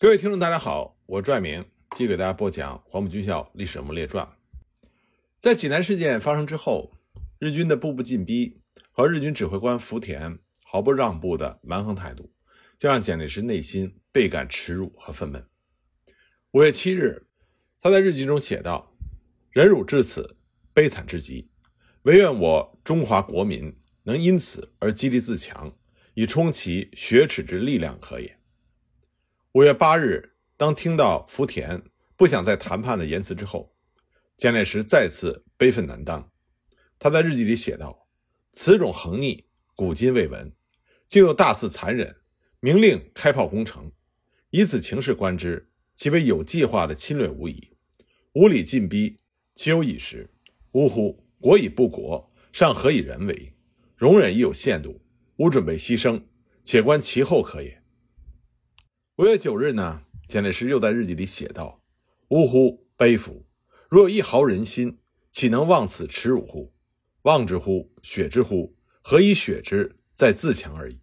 各位听众，大家好，我是拽明继续给大家播讲《黄埔军校历史人物列传》。在济南事件发生之后，日军的步步进逼和日军指挥官福田毫不让步的蛮横态度，就让蒋介石内心倍感耻辱和愤懑。五月七日，他在日记中写道：“忍辱至此，悲惨至极，唯愿我中华国民能因此而激励自强，以充其雪耻之力量可也。”五月八日，当听到福田不想再谈判的言辞之后，蒋介石再次悲愤难当。他在日记里写道：“此种横逆，古今未闻，竟又大肆残忍，明令开炮攻城。以此情势观之，其为有计划的侵略无疑。无理进逼，岂有已时？呜呼！国以不国，尚何以人为？容忍已有限度，无准备牺牲，且观其后可也。”五月九日呢，蒋介石又在日记里写道：“呜呼，悲夫！若有一毫人心，岂能忘此耻辱乎？忘之乎？雪之乎？何以雪之？在自强而已。”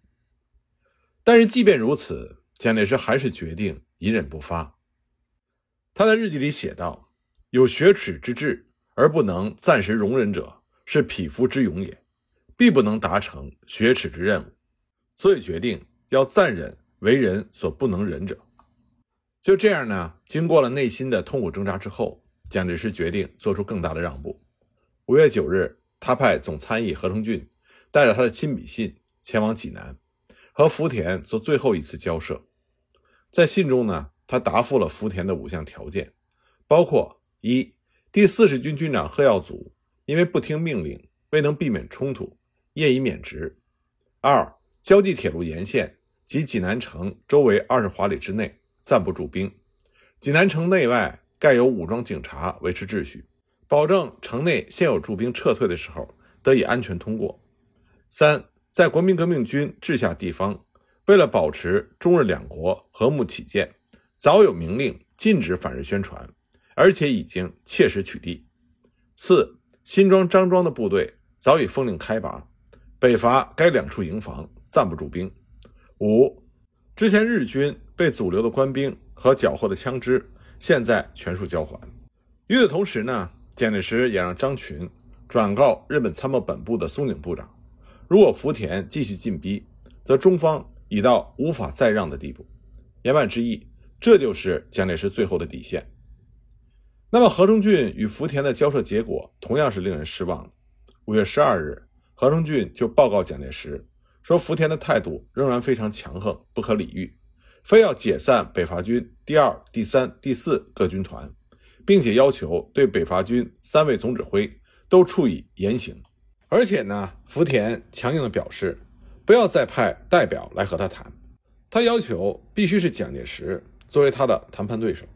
但是，即便如此，蒋介石还是决定隐忍不发。他在日记里写道：“有雪耻之志而不能暂时容忍者，是匹夫之勇也，必不能达成雪耻之任务，所以决定要暂忍。”为人所不能忍者，就这样呢。经过了内心的痛苦挣扎之后，蒋介石决定做出更大的让步。五月九日，他派总参议何成俊带着他的亲笔信前往济南，和福田做最后一次交涉。在信中呢，他答复了福田的五项条件，包括：一、第四十军军长贺耀祖因为不听命令，未能避免冲突，业已免职；二、胶济铁路沿线。及济南城周围二十华里之内暂不驻兵，济南城内外盖有武装警察维持秩序，保证城内现有驻兵撤退的时候得以安全通过。三，在国民革命军治下地方，为了保持中日两国和睦起见，早有明令禁止反日宣传，而且已经切实取缔。四，新庄、张庄的部队早已封令开拔，北伐该两处营房暂不驻兵。五，之前日军被阻留的官兵和缴获的枪支，现在全数交还。与此同时呢，蒋介石也让张群转告日本参谋本部的松井部长，如果福田继续进逼，则中方已到无法再让的地步。言外之意，这就是蒋介石最后的底线。那么，何成俊与福田的交涉结果同样是令人失望的。五月十二日，何成俊就报告蒋介石。说福田的态度仍然非常强横，不可理喻，非要解散北伐军第二、第三、第四各军团，并且要求对北伐军三位总指挥都处以严刑。而且呢，福田强硬地表示，不要再派代表来和他谈，他要求必须是蒋介石作为他的谈判对手。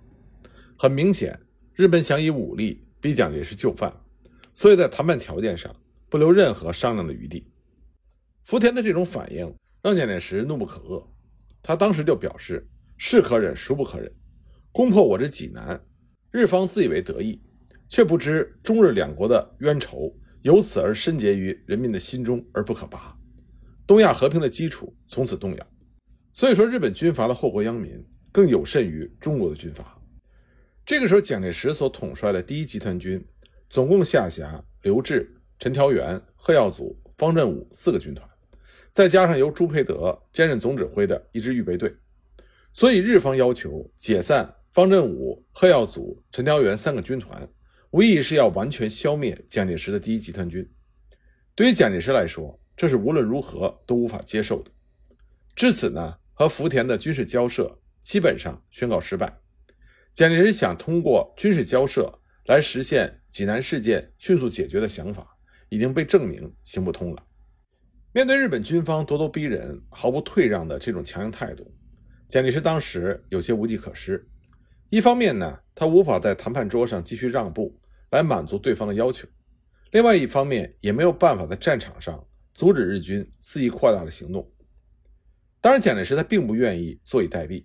很明显，日本想以武力逼蒋介石就范，所以在谈判条件上不留任何商量的余地。福田的这种反应让蒋介石怒不可遏，他当时就表示：“是可忍，孰不可忍？攻破我之济南，日方自以为得意，却不知中日两国的冤仇由此而深结于人民的心中而不可拔，东亚和平的基础从此动摇。所以说，日本军阀的祸国殃民更有甚于中国的军阀。”这个时候，蒋介石所统帅的第一集团军总共下辖刘峙、陈调元、贺耀祖。方振武四个军团，再加上由朱培德兼任总指挥的一支预备队，所以日方要求解散方振武、贺耀祖、陈调元三个军团，无疑是要完全消灭蒋介石的第一集团军。对于蒋介石来说，这是无论如何都无法接受的。至此呢，和福田的军事交涉基本上宣告失败。蒋介石想通过军事交涉来实现济南事件迅速解决的想法。已经被证明行不通了。面对日本军方咄咄逼人、毫不退让的这种强硬态度，蒋介石当时有些无计可施。一方面呢，他无法在谈判桌上继续让步来满足对方的要求；另外一方面，也没有办法在战场上阻止日军肆意扩大的行动。当然，蒋介石他并不愿意坐以待毙。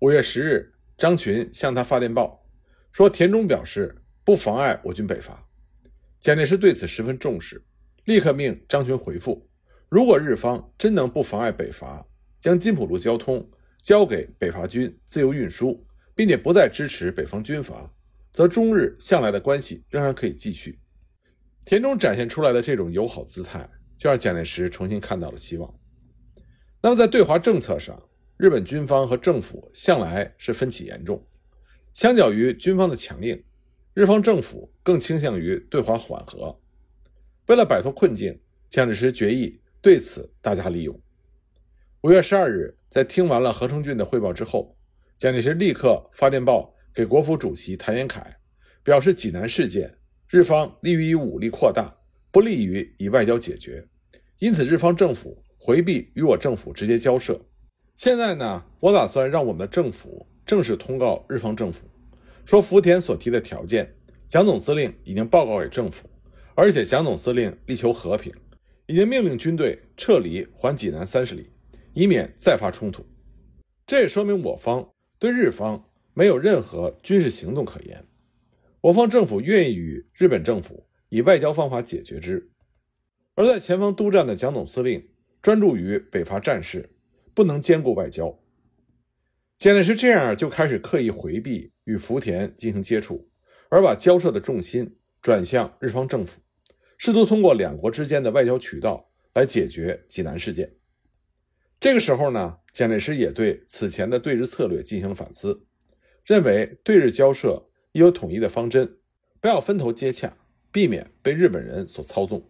五月十日，张群向他发电报，说田中表示不妨碍我军北伐。蒋介石对此十分重视，立刻命张群回复：如果日方真能不妨碍北伐，将金浦路交通交给北伐军自由运输，并且不再支持北方军阀，则中日向来的关系仍然可以继续。田中展现出来的这种友好姿态，就让蒋介石重新看到了希望。那么，在对华政策上，日本军方和政府向来是分歧严重。相较于军方的强硬，日方政府更倾向于对华缓和。为了摆脱困境，蒋介石决议对此大加利用。五月十二日，在听完了何成俊的汇报之后，蒋介石立刻发电报给国府主席谭延闿，表示济南事件日方利于以武力扩大，不利于以外交解决，因此日方政府回避与我政府直接交涉。现在呢，我打算让我们的政府。正式通告日方政府，说福田所提的条件，蒋总司令已经报告给政府，而且蒋总司令力求和平，已经命令军队撤离还济南三十里，以免再发冲突。这也说明我方对日方没有任何军事行动可言，我方政府愿意与日本政府以外交方法解决之。而在前方督战的蒋总司令专注于北伐战事，不能兼顾外交。蒋介石这样就开始刻意回避与福田进行接触，而把交涉的重心转向日方政府，试图通过两国之间的外交渠道来解决济南事件。这个时候呢，蒋介石也对此前的对日策略进行了反思，认为对日交涉应有统一的方针，不要分头接洽，避免被日本人所操纵。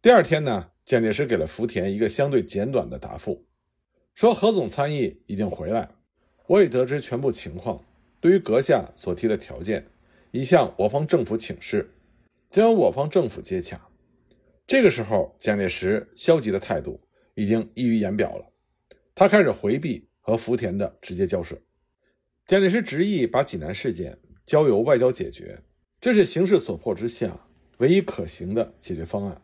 第二天呢，蒋介石给了福田一个相对简短的答复。说何总参议已经回来，我已得知全部情况。对于阁下所提的条件，已向我方政府请示，将由我方政府接洽。这个时候，蒋介石消极的态度已经溢于言表了，他开始回避和福田的直接交涉。蒋介石执意把济南事件交由外交解决，这是形势所迫之下唯一可行的解决方案。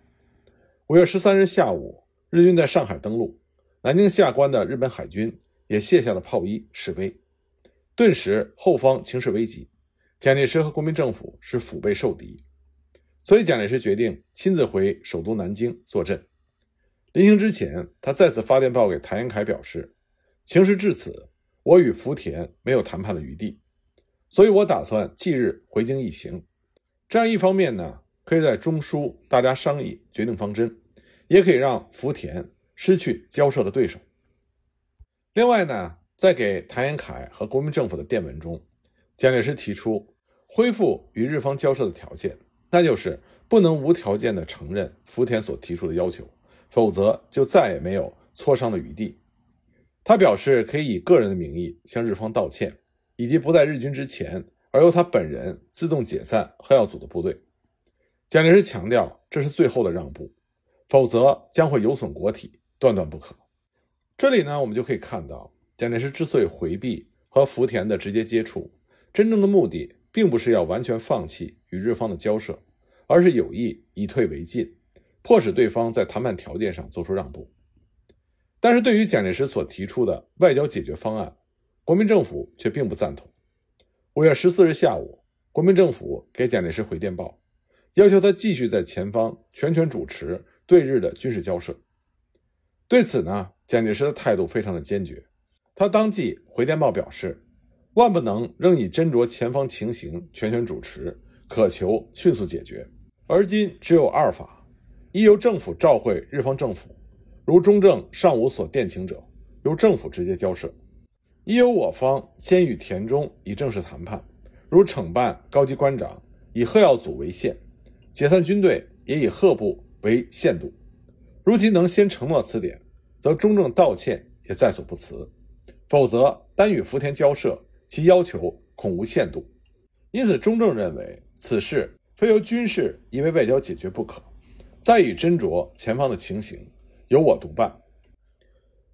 五月十三日下午，日军在上海登陆。南京下关的日本海军也卸下了炮衣示威，顿时后方情势危急，蒋介石和国民政府是腹背受敌，所以蒋介石决定亲自回首都南京坐镇。临行之前，他再次发电报给谭延闿，表示情势至此，我与福田没有谈判的余地，所以我打算即日回京一行。这样一方面呢，可以在中枢大家商议决定方针，也可以让福田。失去交涉的对手。另外呢，在给谭延闿和国民政府的电文中，蒋介石提出恢复与日方交涉的条件，那就是不能无条件的承认福田所提出的要求，否则就再也没有磋商的余地。他表示可以以个人的名义向日方道歉，以及不在日军之前而由他本人自动解散贺耀祖的部队。蒋介石强调，这是最后的让步，否则将会有损国体。断断不可。这里呢，我们就可以看到，蒋介石之所以回避和福田的直接接触，真正的目的并不是要完全放弃与日方的交涉，而是有意以退为进，迫使对方在谈判条件上做出让步。但是对于蒋介石所提出的外交解决方案，国民政府却并不赞同。五月十四日下午，国民政府给蒋介石回电报，要求他继续在前方全权主持对日的军事交涉。对此呢，蒋介石的态度非常的坚决，他当即回电报表示，万不能仍以斟酌前方情形全权主持，渴求迅速解决。而今只有二法：一由政府召会日方政府，如中正尚无所电请者，由政府直接交涉；一由我方先与田中以正式谈判，如惩办高级官长，以贺耀祖为限，解散军队也以贺部为限度。如其能先承诺此点，则中正道歉也在所不辞；否则，单与福田交涉，其要求恐无限度。因此，中正认为此事非由军事因为外交解决不可，再以斟酌前方的情形，由我独办。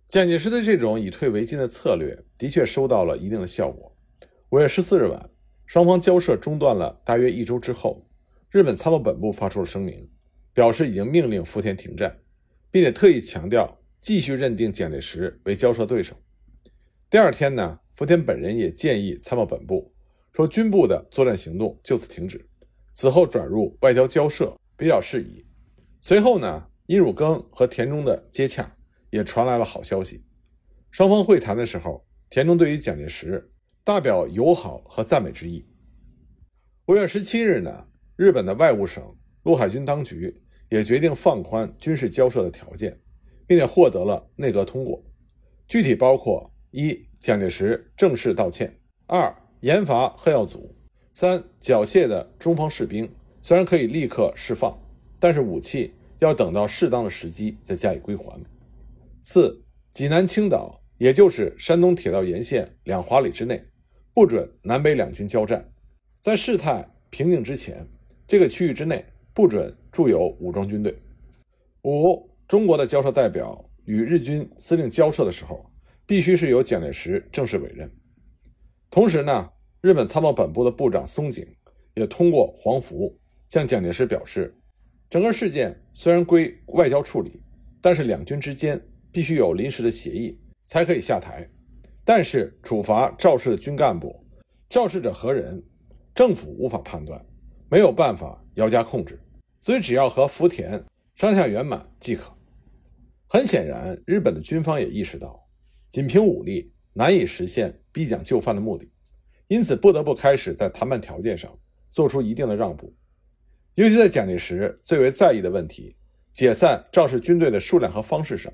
蒋介石的这种以退为进的策略，的确收到了一定的效果。五月十四日晚，双方交涉中断了大约一周之后，日本参谋本部发出了声明，表示已经命令福田停战。并且特意强调继续认定蒋介石为交涉对手。第二天呢，福田本人也建议参谋本部说，军部的作战行动就此停止，此后转入外交交涉比较适宜。随后呢，殷汝耕和田中的接洽也传来了好消息。双方会谈的时候，田中对于蒋介石大表友好和赞美之意。五月十七日呢，日本的外务省陆海军当局也决定放宽军事交涉的条件，并且获得了内阁通过。具体包括：一、蒋介石正式道歉；二、严罚贺耀祖；三、缴械的中方士兵虽然可以立刻释放，但是武器要等到适当的时机再加以归还；四、济南、青岛。也就是山东铁道沿线两华里之内，不准南北两军交战。在事态平静之前，这个区域之内不准驻有武装军队。五、中国的交涉代表与日军司令交涉的时候，必须是由蒋介石正式委任。同时呢，日本参谋本部的部长松井也通过黄福向蒋介石表示，整个事件虽然归外交处理，但是两军之间必须有临时的协议。才可以下台，但是处罚肇事的军干部，肇事者何人，政府无法判断，没有办法遥加控制，所以只要和福田商下圆满即可。很显然，日本的军方也意识到，仅凭武力难以实现逼蒋就范的目的，因此不得不开始在谈判条件上做出一定的让步，尤其在蒋介石最为在意的问题——解散赵氏军队的数量和方式上。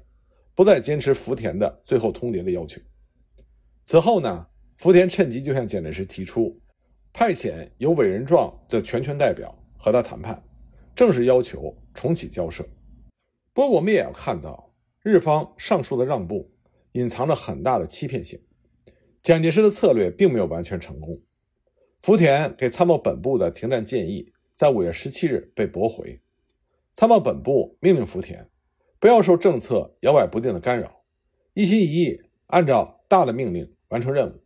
不再坚持福田的最后通牒的要求。此后呢，福田趁机就向蒋介石提出派遣有委任状的全权代表和他谈判，正式要求重启交涉。不过，我们也要看到，日方上述的让步隐藏着很大的欺骗性。蒋介石的策略并没有完全成功。福田给参谋本部的停战建议在五月十七日被驳回，参谋本部命令福田。不要受政策摇摆不定的干扰，一心一意按照大的命令完成任务，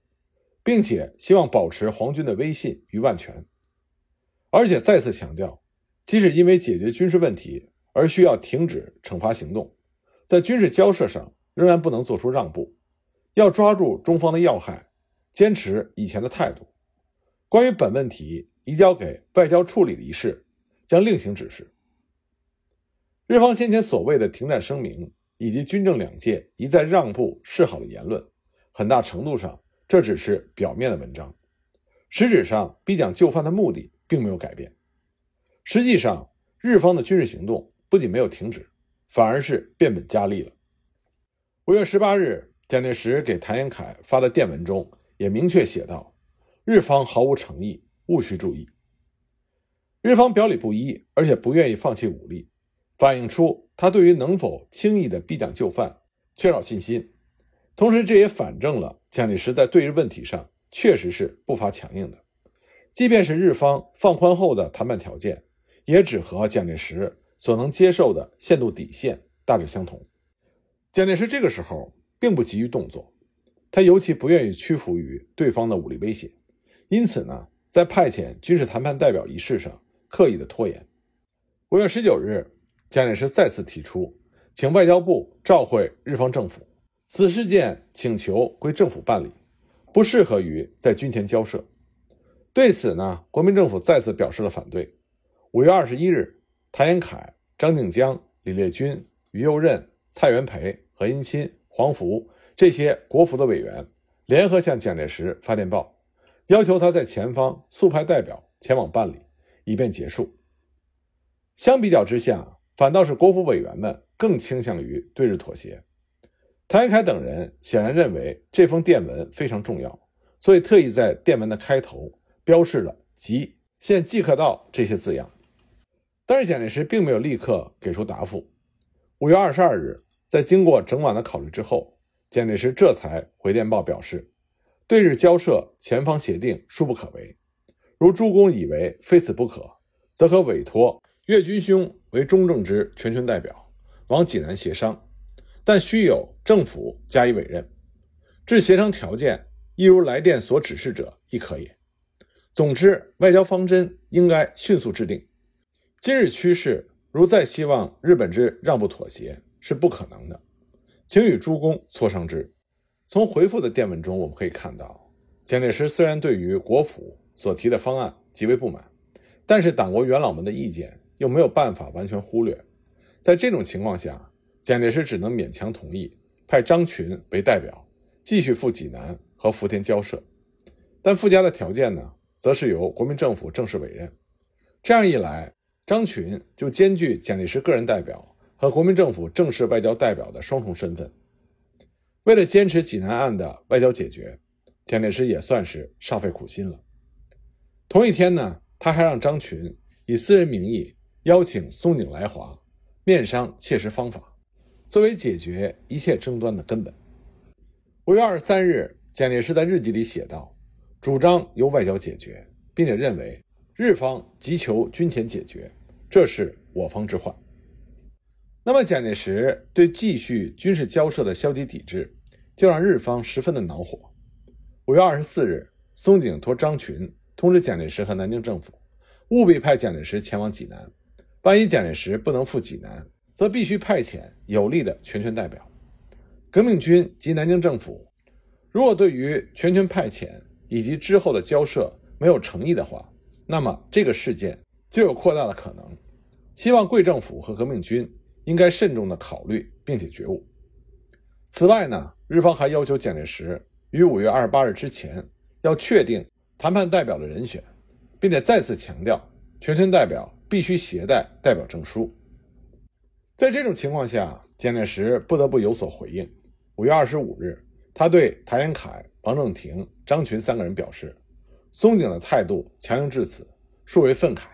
并且希望保持皇军的威信与万全。而且再次强调，即使因为解决军事问题而需要停止惩罚行动，在军事交涉上仍然不能做出让步，要抓住中方的要害，坚持以前的态度。关于本问题移交给外交处理的一事，将另行指示。日方先前所谓的停战声明，以及军政两界一再让步示好的言论，很大程度上这只是表面的文章，实质上逼蒋就范的目的并没有改变。实际上，日方的军事行动不仅没有停止，反而是变本加厉了。五月十八日，蒋介石给谭延闿发的电文中也明确写道：“日方毫无诚意，务须注意。”日方表里不一，而且不愿意放弃武力。反映出他对于能否轻易的逼蒋就范缺少信心，同时这也反证了蒋介石在对日问题上确实是步伐强硬的。即便是日方放宽后的谈判条件，也只和蒋介石所能接受的限度底线大致相同。蒋介石这个时候并不急于动作，他尤其不愿意屈服于对方的武力威胁，因此呢，在派遣军事谈判代表一事上刻意的拖延。五月十九日。蒋介石再次提出，请外交部召会日方政府，此事件请求归政府办理，不适合于在军前交涉。对此呢，国民政府再次表示了反对。五月二十一日，谭延闿、张静江、李烈钧、于右任、蔡元培、何应钦、黄福这些国府的委员联合向蒋介石发电报，要求他在前方速派代表前往办理，以便结束。相比较之下，反倒是国府委员们更倾向于对日妥协，谭延闿等人显然认为这封电文非常重要，所以特意在电文的开头标示了“即现即刻到”这些字样。但是蒋介石并没有立刻给出答复。五月二十二日，在经过整晚的考虑之后，蒋介石这才回电报表示，对日交涉前方协定殊不可为，如诸公以为非此不可，则可委托岳军兄。为中正之全权代表，往济南协商，但须有政府加以委任。至协商条件，亦如来电所指示者，亦可也。总之，外交方针应该迅速制定。今日趋势，如再希望日本之让步妥协，是不可能的。请与诸公磋商之。从回复的电文中，我们可以看到，蒋介石虽然对于国府所提的方案极为不满，但是党国元老们的意见。又没有办法完全忽略，在这种情况下，蒋介石只能勉强同意，派张群为代表，继续赴济南和福田交涉，但附加的条件呢，则是由国民政府正式委任。这样一来，张群就兼具蒋介石个人代表和国民政府正式外交代表的双重身份。为了坚持济南案的外交解决，蒋介石也算是煞费苦心了。同一天呢，他还让张群以私人名义邀请松井来华，面商切实方法，作为解决一切争端的根本。五月二十三日，蒋介石在日记里写道：“主张由外交解决，并且认为日方急求军前解决，这是我方之患。”那么，蒋介石对继续军事交涉的消极抵制，就让日方十分的恼火。五月二十四日，松井托张群通知蒋介石和南京政府，务必派蒋介石前往济南。万一蒋介石不能赴济南，则必须派遣有力的全权代表。革命军及南京政府如果对于全权派遣以及之后的交涉没有诚意的话，那么这个事件就有扩大的可能。希望贵政府和革命军。应该慎重的考虑，并且觉悟。此外呢，日方还要求蒋介石于五月二十八日之前要确定谈判代表的人选，并且再次强调全权代表必须携带代表证书。在这种情况下，蒋介石不得不有所回应。五月二十五日，他对谭延闿、王正廷、张群三个人表示：“松井的态度强硬至此，殊为愤慨，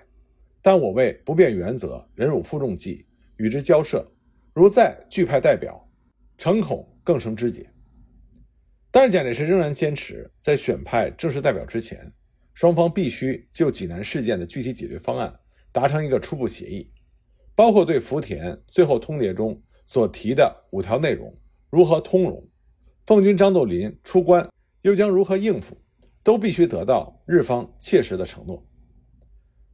但我为不变原则，忍辱负重计。”与之交涉，如再拒派代表，诚恐更生枝节。但是蒋介石仍然坚持，在选派正式代表之前，双方必须就济南事件的具体解决方案达成一个初步协议，包括对福田最后通牒中所提的五条内容如何通融，奉军张作霖出关又将如何应付，都必须得到日方切实的承诺。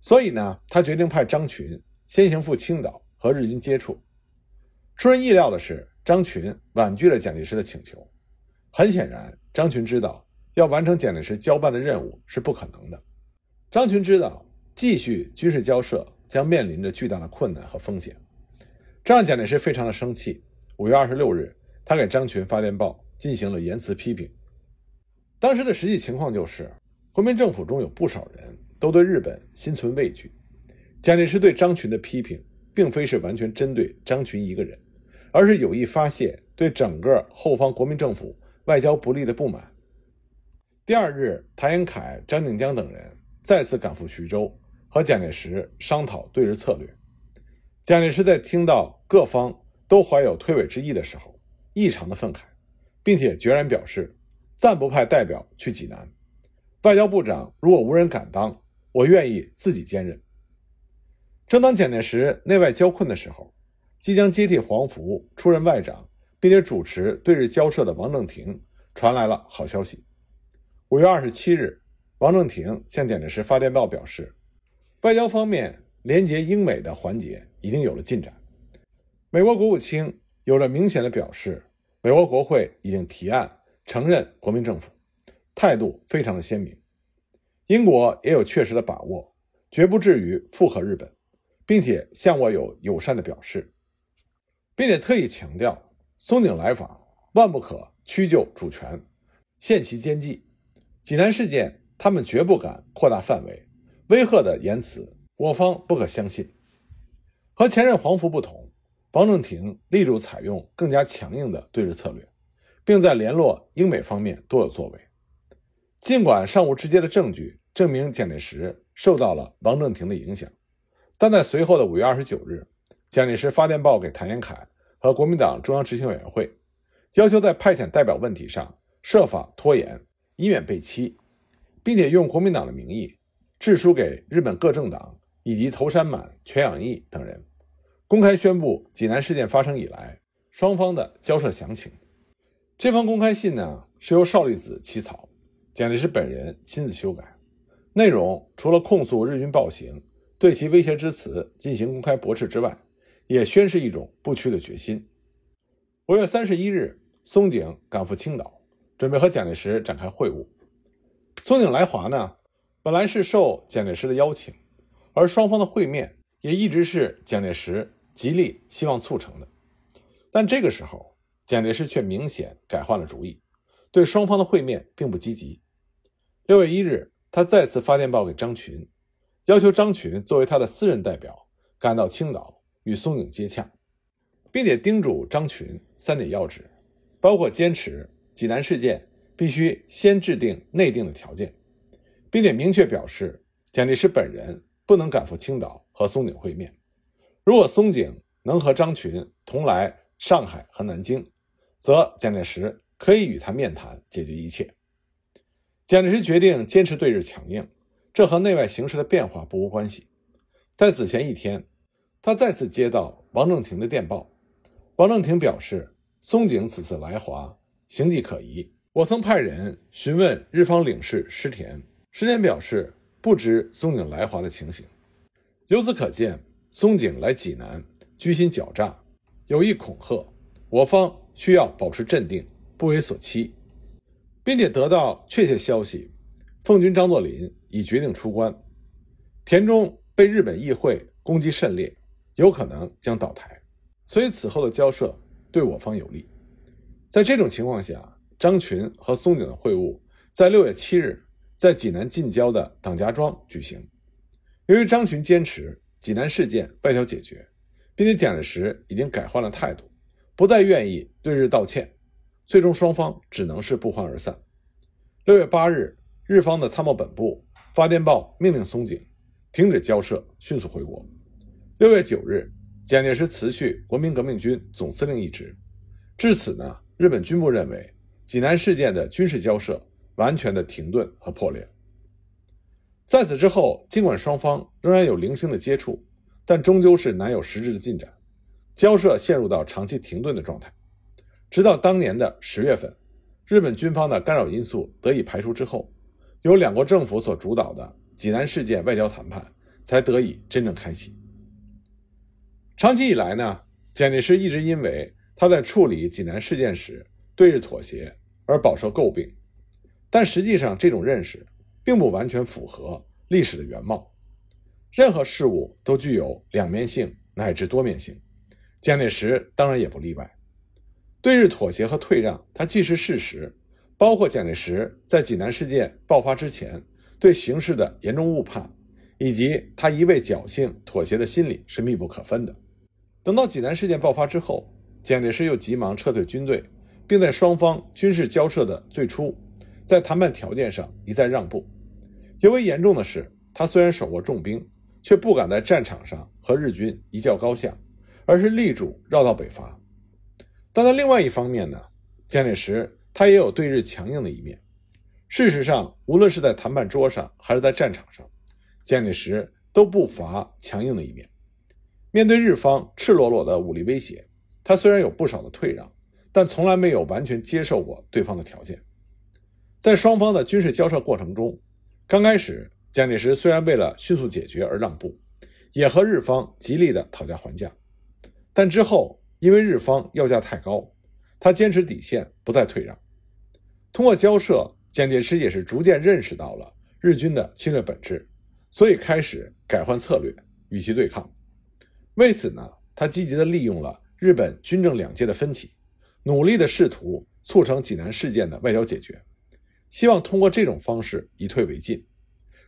所以呢，他决定派张群先行赴青岛。和日军接触，出人意料的是，张群婉拒了蒋介石的请求。很显然，张群知道要完成蒋介石交办的任务是不可能的。张群知道继续军事交涉将面临着巨大的困难和风险，这让蒋介石非常的生气。五月二十六日，他给张群发电报，进行了言辞批评。当时的实际情况就是，国民政府中有不少人都对日本心存畏惧。蒋介石对张群的批评。并非是完全针对张群一个人，而是有意发泄对整个后方国民政府外交不利的不满。第二日，谭延闿、张静江等人再次赶赴徐州，和蒋介石商讨对日策略。蒋介石在听到各方都怀有推诿之意的时候，异常的愤慨，并且决然表示暂不派代表去济南。外交部长如果无人敢当，我愿意自己兼任。正当蒋介石内外交困的时候，即将接替黄福出任外长，并且主持对日交涉的王正廷传来了好消息。五月二十七日，王正廷向蒋介石发电报表示，外交方面联结英美的环节已经有了进展。美国国务卿有了明显的表示，美国国会已经提案承认国民政府，态度非常的鲜明。英国也有确实的把握，绝不至于附和日本。并且向我有友善的表示，并且特意强调松井来访万不可屈就主权，限其奸计。济南事件，他们绝不敢扩大范围，威吓的言辞，我方不可相信。和前任黄福不同，王正廷力主采用更加强硬的对日策略，并在联络英美方面多有作为。尽管尚无直接的证据证明蒋介石受到了王正廷的影响。但在随后的五月二十九日，蒋介石发电报给谭延闿和国民党中央执行委员会，要求在派遣代表问题上设法拖延，以免被欺，并且用国民党的名义致书给日本各政党以及头山满、全养义等人，公开宣布济南事件发生以来双方的交涉详情。这封公开信呢，是由邵力子起草，蒋介石本人亲自修改，内容除了控诉日军暴行。对其威胁之词进行公开驳斥之外，也宣示一种不屈的决心。五月三十一日，松井赶赴青岛，准备和蒋介石展开会晤。松井来华呢，本来是受蒋介石的邀请，而双方的会面也一直是蒋介石极力希望促成的。但这个时候，蒋介石却明显改换了主意，对双方的会面并不积极。六月一日，他再次发电报给张群，要求张群作为他的私人代表赶到青岛与松井接洽，并且叮嘱张群三点要旨，包括坚持济南事件必须先制定内定的条件，并且明确表示蒋介石本人不能赶赴青岛和松井会面。如果松井能和张群同来上海和南京，则蒋介石可以与他面谈解决一切。蒋介石决定坚持对日强硬，这和内外形势的变化不无关系。在此前一天，他再次接到王正廷的电报。王正廷表示，松井此次来华，行迹可疑。我曾派人询问日方领事石田，石田表示不知松井来华的情形。由此可见，松井来济南，居心狡诈，有意恐吓我方，需要保持镇定，不为所欺。并且得到确切消息，奉军张作霖已决定出关，田中被日本议会攻击甚烈，有可能将倒台，所以此后的交涉对我方有利。在这种情况下，张群和松井的会晤在六月七日在济南近郊的党家庄举行。由于张群坚持济南事件外交解决，并且蒋介石已经改换了态度，不再愿意对日道歉。最终，双方只能是不欢而散。六月八日，日方的参谋本部发电报命令松井停止交涉，迅速回国。六月九日，蒋介石辞去国民革命军总司令一职。至此呢，日本军部认为济南事件的军事交涉完全的停顿和破裂。在此之后，尽管双方仍然有零星的接触，但终究是难有实质的进展，交涉陷入到长期停顿的状态。直到当年的十月份，日本军方的干扰因素得以排除之后，由两国政府所主导的济南事件外交谈判才得以真正开启。长期以来呢，蒋介石一直因为他在处理济南事件时对日妥协而饱受诟病，但实际上这种认识并不完全符合历史的原貌。任何事物都具有两面性乃至多面性，蒋介石当然也不例外。对日妥协和退让，它既是事实，包括蒋介石在济南事件爆发之前对形势的严重误判，以及他一味侥幸妥协的心理是密不可分的。等到济南事件爆发之后，蒋介石又急忙撤退军队，并在双方军事交涉的最初，在谈判条件上一再让步。尤为严重的是，他虽然手握重兵，却不敢在战场上和日军一较高下，而是力主绕道北伐。但在另外一方面呢，蒋介石他也有对日强硬的一面。事实上，无论是在谈判桌上还是在战场上，蒋介石都不乏强硬的一面。面对日方赤裸裸的武力威胁，他虽然有不少的退让，但从来没有完全接受过对方的条件。在双方的军事交涉过程中，刚开始，蒋介石虽然为了迅速解决而让步，也和日方极力的讨价还价，但之后。因为日方要价太高，他坚持底线，不再退让。通过交涉，蒋介石也是逐渐认识到了日军的侵略本质，所以开始改换策略，与其对抗。为此呢，他积极的利用了日本军政两界的分歧，努力的试图促成济南事件的外交解决，希望通过这种方式以退为进，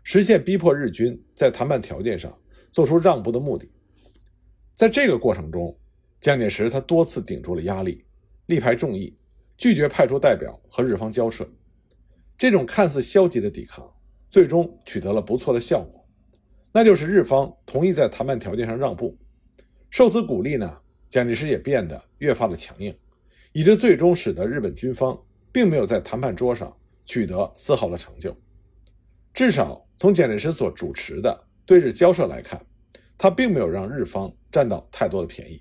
实现逼迫日军在谈判条件上做出让步的目的。在这个过程中，蒋介石他多次顶住了压力，力排众议，拒绝派出代表和日方交涉。这种看似消极的抵抗，最终取得了不错的效果，那就是日方同意在谈判条件上让步。受此鼓励呢，蒋介石也变得越发的强硬，以致最终使得日本军方并没有在谈判桌上取得丝毫的成就。至少从蒋介石所主持的对日交涉来看，他并没有让日方占到太多的便宜。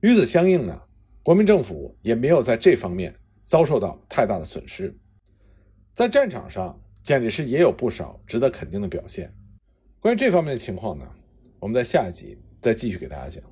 与此相应呢，国民政府也没有在这方面遭受到太大的损失。在战场上，蒋介石也有不少值得肯定的表现。关于这方面的情况呢，我们在下一集再继续给大家讲。